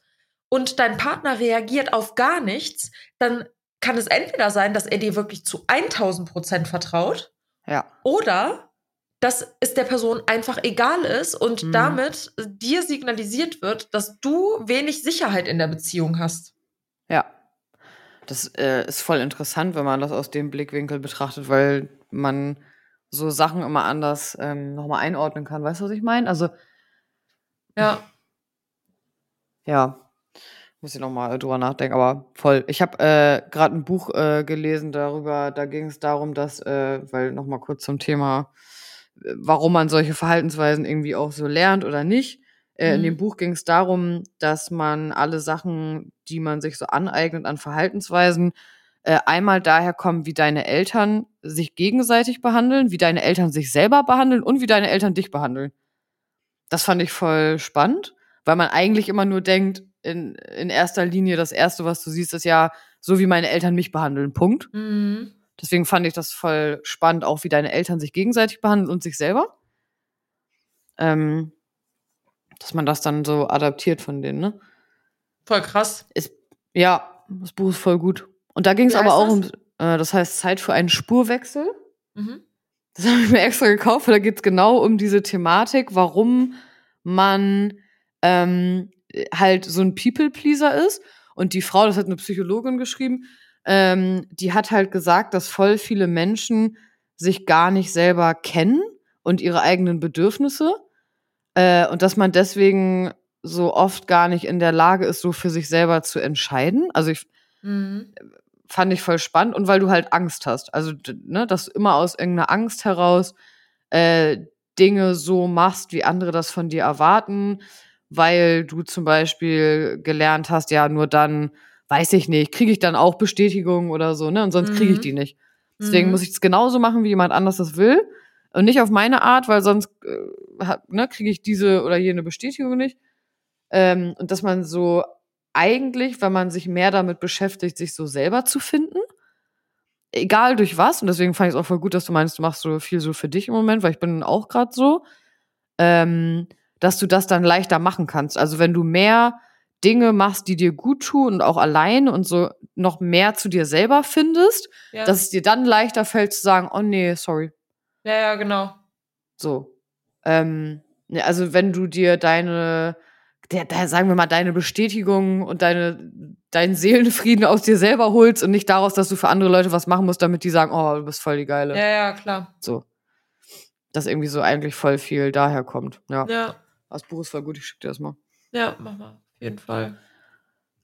und dein Partner reagiert auf gar nichts, dann kann es entweder sein, dass er dir wirklich zu 1000 Prozent vertraut. Ja. Oder dass es der Person einfach egal ist und mhm. damit dir signalisiert wird, dass du wenig Sicherheit in der Beziehung hast. Ja. Das äh, ist voll interessant, wenn man das aus dem Blickwinkel betrachtet, weil man so Sachen immer anders ähm, nochmal einordnen kann. Weißt du, was ich meine? Also. Ja. Ja. Muss ich nochmal drüber nachdenken, aber voll. Ich habe äh, gerade ein Buch äh, gelesen darüber, da ging es darum, dass, äh, weil nochmal kurz zum Thema, warum man solche Verhaltensweisen irgendwie auch so lernt oder nicht. Äh, mhm. In dem Buch ging es darum, dass man alle Sachen, die man sich so aneignet an Verhaltensweisen, äh, einmal daher kommen, wie deine Eltern sich gegenseitig behandeln, wie deine Eltern sich selber behandeln und wie deine Eltern dich behandeln. Das fand ich voll spannend, weil man eigentlich immer nur denkt, in, in erster Linie das Erste, was du siehst, ist ja, so wie meine Eltern mich behandeln. Punkt. Mhm. Deswegen fand ich das voll spannend, auch wie deine Eltern sich gegenseitig behandeln und sich selber. Ähm, dass man das dann so adaptiert von denen, ne? Voll krass. Ist, ja, das Buch ist voll gut. Und da ging es aber auch das? um, äh, das heißt Zeit für einen Spurwechsel. Mhm. Das habe ich mir extra gekauft, weil da geht es genau um diese Thematik, warum man ähm, halt so ein People-Pleaser ist. Und die Frau, das hat eine Psychologin geschrieben, ähm, die hat halt gesagt, dass voll viele Menschen sich gar nicht selber kennen und ihre eigenen Bedürfnisse. Äh, und dass man deswegen so oft gar nicht in der Lage ist, so für sich selber zu entscheiden. Also ich mhm. fand ich voll spannend und weil du halt Angst hast. Also, ne, dass du immer aus irgendeiner Angst heraus äh, Dinge so machst, wie andere das von dir erwarten weil du zum Beispiel gelernt hast, ja, nur dann, weiß ich nicht, kriege ich dann auch Bestätigung oder so, ne? Und sonst kriege ich mhm. die nicht. Deswegen mhm. muss ich es genauso machen, wie jemand anders das will. Und nicht auf meine Art, weil sonst äh, ne, kriege ich diese oder jene Bestätigung nicht. Ähm, und dass man so eigentlich, wenn man sich mehr damit beschäftigt, sich so selber zu finden, egal durch was, und deswegen fand ich es auch voll gut, dass du meinst, du machst so viel so für dich im Moment, weil ich bin auch gerade so, ähm, dass du das dann leichter machen kannst. Also wenn du mehr Dinge machst, die dir gut tun und auch allein und so noch mehr zu dir selber findest, ja. dass es dir dann leichter fällt zu sagen, oh nee, sorry. Ja, ja, genau. So. Ähm, also wenn du dir deine, der, der, sagen wir mal, deine Bestätigung und deine, deinen Seelenfrieden aus dir selber holst und nicht daraus, dass du für andere Leute was machen musst, damit die sagen, oh, du bist voll die Geile. Ja, ja, klar. So. Dass irgendwie so eigentlich voll viel daher kommt. Ja. Ja. Das Buch ist voll gut, ich schicke dir das mal. Ja, mach mal, auf jeden Fall.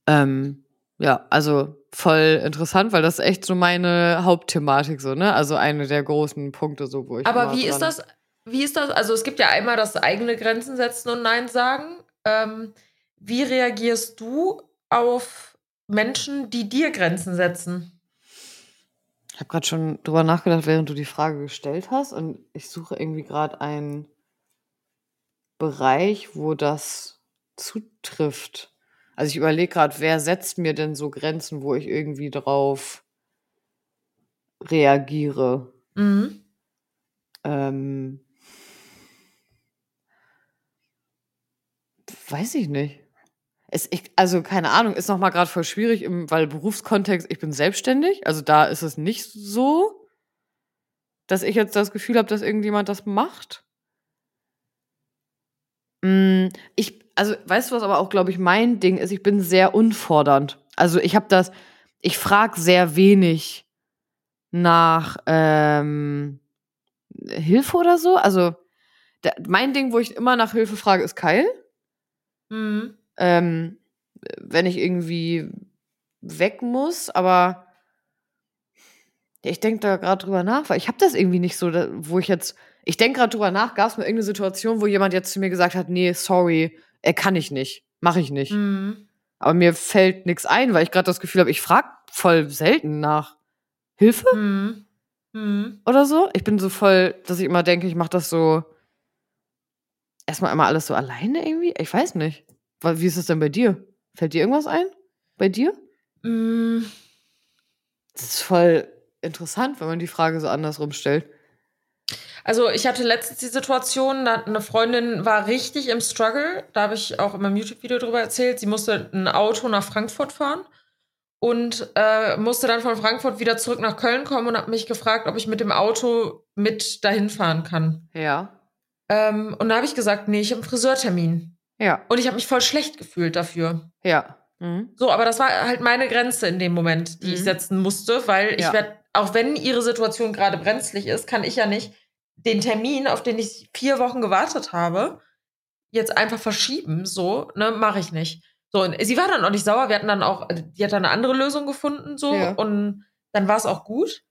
Ähm, ja, also voll interessant, weil das ist echt so meine Hauptthematik so, ne? Also eine der großen Punkte so, wo ich Aber wie ist das wie ist das? Also es gibt ja einmal das eigene Grenzen setzen und Nein sagen. Ähm, wie reagierst du auf Menschen, die dir Grenzen setzen? Ich habe gerade schon drüber nachgedacht, während du die Frage gestellt hast. Und ich suche irgendwie gerade einen Bereich, wo das zutrifft. Also ich überlege gerade, wer setzt mir denn so Grenzen, wo ich irgendwie drauf reagiere. Mhm. Ähm, weiß ich nicht. Es, ich, also keine Ahnung, ist noch mal gerade voll schwierig, im, weil Berufskontext, ich bin selbstständig, also da ist es nicht so, dass ich jetzt das Gefühl habe, dass irgendjemand das macht. Mm, ich, also weißt du, was aber auch, glaube ich, mein Ding ist, ich bin sehr unfordernd. Also ich habe das, ich frage sehr wenig nach ähm, Hilfe oder so. Also der, mein Ding, wo ich immer nach Hilfe frage, ist Keil. Mhm. Ähm, wenn ich irgendwie weg muss, aber ich denke da gerade drüber nach, weil ich habe das irgendwie nicht so, wo ich jetzt, ich denke gerade drüber nach, gab es mal irgendeine Situation, wo jemand jetzt zu mir gesagt hat, nee, sorry, er kann ich nicht, mache ich nicht. Mhm. Aber mir fällt nichts ein, weil ich gerade das Gefühl habe, ich frage voll selten nach Hilfe Mhm. Mhm. oder so. Ich bin so voll, dass ich immer denke, ich mache das so erstmal immer alles so alleine irgendwie. Ich weiß nicht. Wie ist es denn bei dir? Fällt dir irgendwas ein? Bei dir? Mhm. Das ist voll interessant, wenn man die Frage so andersrum stellt. Also ich hatte letztens die Situation, da hat eine Freundin war richtig im Struggle. Da habe ich auch in meinem YouTube-Video drüber erzählt. Sie musste ein Auto nach Frankfurt fahren und äh, musste dann von Frankfurt wieder zurück nach Köln kommen und hat mich gefragt, ob ich mit dem Auto mit dahin fahren kann. Ja. Ähm, und da habe ich gesagt, nee, ich habe einen Friseurtermin. Ja. Und ich habe mich voll schlecht gefühlt dafür. Ja. Mhm. So, aber das war halt meine Grenze in dem Moment, die ich Mhm. setzen musste, weil ich Ja. werde, auch wenn ihre Situation gerade brenzlig ist, kann ich ja nicht den Termin, auf den ich vier Wochen gewartet habe, jetzt einfach verschieben. So, ne, mache ich nicht. So, und sie war dann auch nicht sauer. Wir hatten dann auch, also die hat dann eine andere Lösung gefunden, so, Ja. und dann war es auch gut.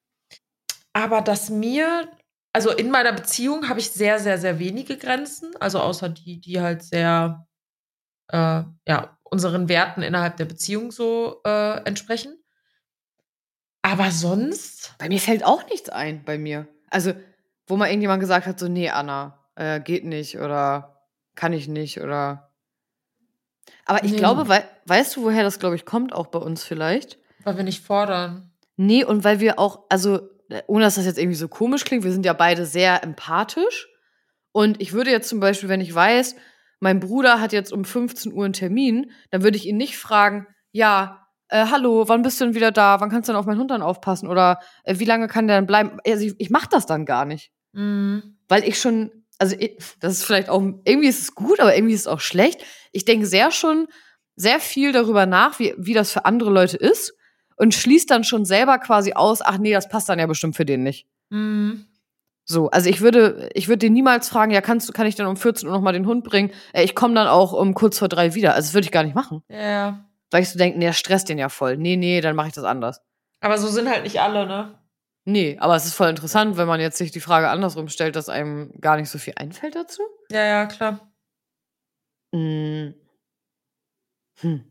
Aber dass mir, also in meiner Beziehung habe ich sehr, sehr, sehr wenige Grenzen, also außer die, die halt sehr, äh, ja, unseren Werten innerhalb der Beziehung so äh, entsprechen. Aber sonst, Bei mir fällt auch nichts ein, bei mir. Also, wo mal irgendjemand gesagt hat, so, nee, Anna, äh, geht nicht oder kann ich nicht oder. Aber ich Nee. glaube, wei weißt du, woher das, glaube ich, kommt, auch bei uns vielleicht? weil wir nicht fordern. Nee, und weil wir auch, also, äh, ohne dass das jetzt irgendwie so komisch klingt, wir sind ja beide sehr empathisch. Und ich würde jetzt zum Beispiel, wenn ich weiß, mein Bruder hat jetzt um 15 Uhr einen Termin, dann würde ich ihn nicht fragen, ja, äh, hallo, wann bist du denn wieder da? Wann kannst du denn auf meinen Hund dann aufpassen? Oder äh, wie lange kann der denn bleiben? Also ich, ich mache das dann gar nicht. Mhm. Weil ich schon, also das ist vielleicht auch, irgendwie ist es gut, aber irgendwie ist es auch schlecht. Ich denke sehr schon, sehr viel darüber nach, wie, wie das für andere Leute ist und schließt dann schon selber quasi aus, ach nee, das passt dann ja bestimmt für den nicht. Mhm. So, also ich würde, ich würde den niemals fragen, ja, kannst du, kann ich dann um 14 Uhr noch mal den Hund bringen? Äh, ich komme dann auch um kurz vor drei wieder. Also das würde ich gar nicht machen. Ja. Weil ich so denke, nee, das stresst den ja voll. Nee, nee, dann mache ich das anders. Aber so sind halt nicht alle, ne? Nee, aber es ist voll interessant, wenn man jetzt sich die Frage andersrum stellt, dass einem gar nicht so viel einfällt dazu. Ja, ja, klar. Mm. Hm.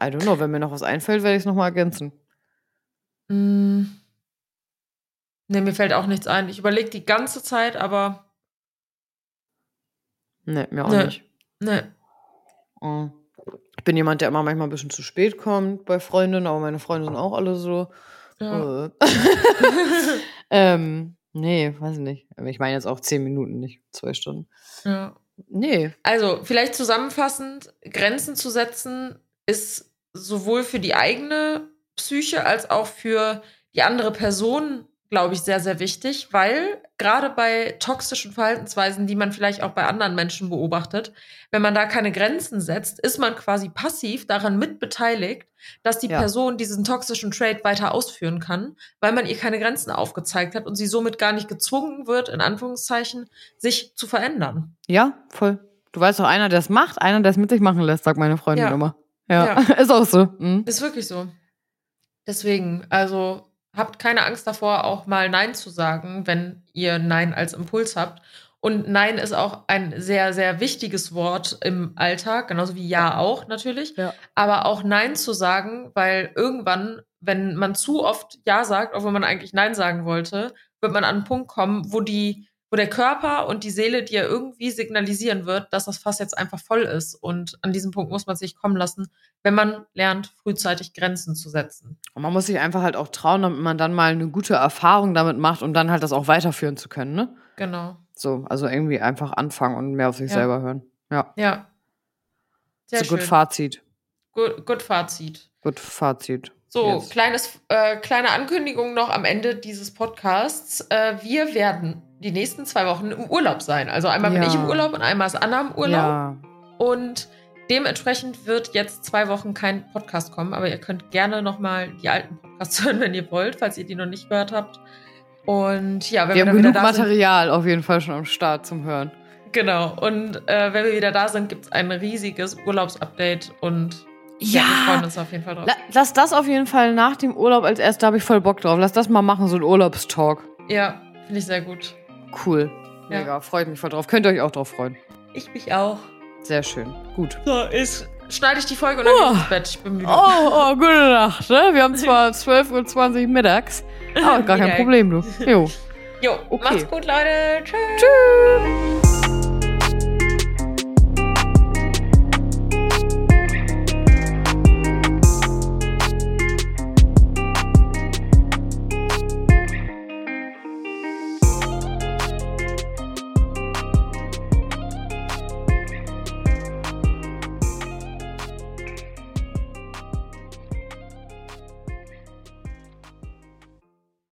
I don't know, wenn mir noch was einfällt, werde ich es nochmal ergänzen. Mhm. Ne, mir fällt auch nichts ein. Ich überlege die ganze Zeit, aber Nee, mir auch Nee. nicht. ne. Mm. Ich bin jemand, der immer manchmal ein bisschen zu spät kommt bei Freundinnen, aber meine Freunde sind auch alle so. Ja. Äh. ähm, nee, weiß ich nicht. Ich meine jetzt auch zehn Minuten, nicht zwei Stunden. ja. Nee. Also, vielleicht zusammenfassend, Grenzen zu setzen ist sowohl für die eigene Psyche als auch für die andere Person, glaube ich, sehr, sehr wichtig, weil gerade bei toxischen Verhaltensweisen, die man vielleicht auch bei anderen Menschen beobachtet, wenn man da keine Grenzen setzt, ist man quasi passiv daran mitbeteiligt, dass die Ja. Person diesen toxischen Trait weiter ausführen kann, weil man ihr keine Grenzen aufgezeigt hat und sie somit gar nicht gezwungen wird, in Anführungszeichen, sich zu verändern. Ja, voll. Du weißt doch, einer, der es macht, einer, der es mit sich machen lässt, sagt meine Freundin Ja. immer. Ja, Ja. ist auch so. Mhm. Ist wirklich so. Deswegen, also habt keine Angst davor, auch mal Nein zu sagen, wenn ihr Nein als Impuls habt. Und Nein ist auch ein sehr, sehr wichtiges Wort im Alltag, genauso wie Ja auch natürlich. Ja. Aber auch Nein zu sagen, weil irgendwann, wenn man zu oft Ja sagt, obwohl man eigentlich Nein sagen wollte, wird man an einen Punkt kommen, wo die, wo der Körper und die Seele dir irgendwie signalisieren wird, dass das Fass jetzt einfach voll ist. Und an diesem Punkt muss man sich kommen lassen, wenn man lernt, frühzeitig Grenzen zu setzen. Und man muss sich einfach halt auch trauen, damit man dann mal eine gute Erfahrung damit macht, um dann halt das auch weiterführen zu können, ne? Genau. So, also irgendwie einfach anfangen und mehr auf sich Ja. selber hören. Ja. Ja. Sehr so gut. Fazit. Gut, gut Fazit. Gut Fazit. So, Yes. kleines, äh, kleine Ankündigung noch am Ende dieses Podcasts. Äh, wir werden die nächsten zwei Wochen im Urlaub sein. Also einmal bin Ja. ich im Urlaub und einmal ist Anna im Urlaub. Ja. Und dementsprechend wird jetzt zwei Wochen kein Podcast kommen, aber ihr könnt gerne nochmal die alten Podcasts hören, wenn ihr wollt, falls ihr die noch nicht gehört habt. Und ja, wenn Wir wir, haben genug da sind, Material auf jeden Fall schon am Start zum Hören. Genau. Und äh, wenn wir wieder da sind, gibt es ein riesiges Urlaubsupdate und Ja. wir freuen uns auf jeden Fall drauf. La lass das auf jeden Fall nach dem Urlaub als erst, da habe ich voll Bock drauf. Lass das mal machen, so ein Urlaubstalk. Ja, finde ich sehr gut. Cool. Ja. Mega, freut mich voll drauf. Könnt ihr euch auch drauf freuen. Ich mich auch. Sehr schön. Gut. So, ist. Schneide ich die Folge und dann Oh. gehe ich ins Bett. Ich bin müde. Oh, oh, gute Nacht. Ne? Wir haben zwar 12.20 Uhr mittags, aber gar kein. Problem, du. Jo. Jo, Okay. macht's gut, Leute. Tschüss. Tschüss.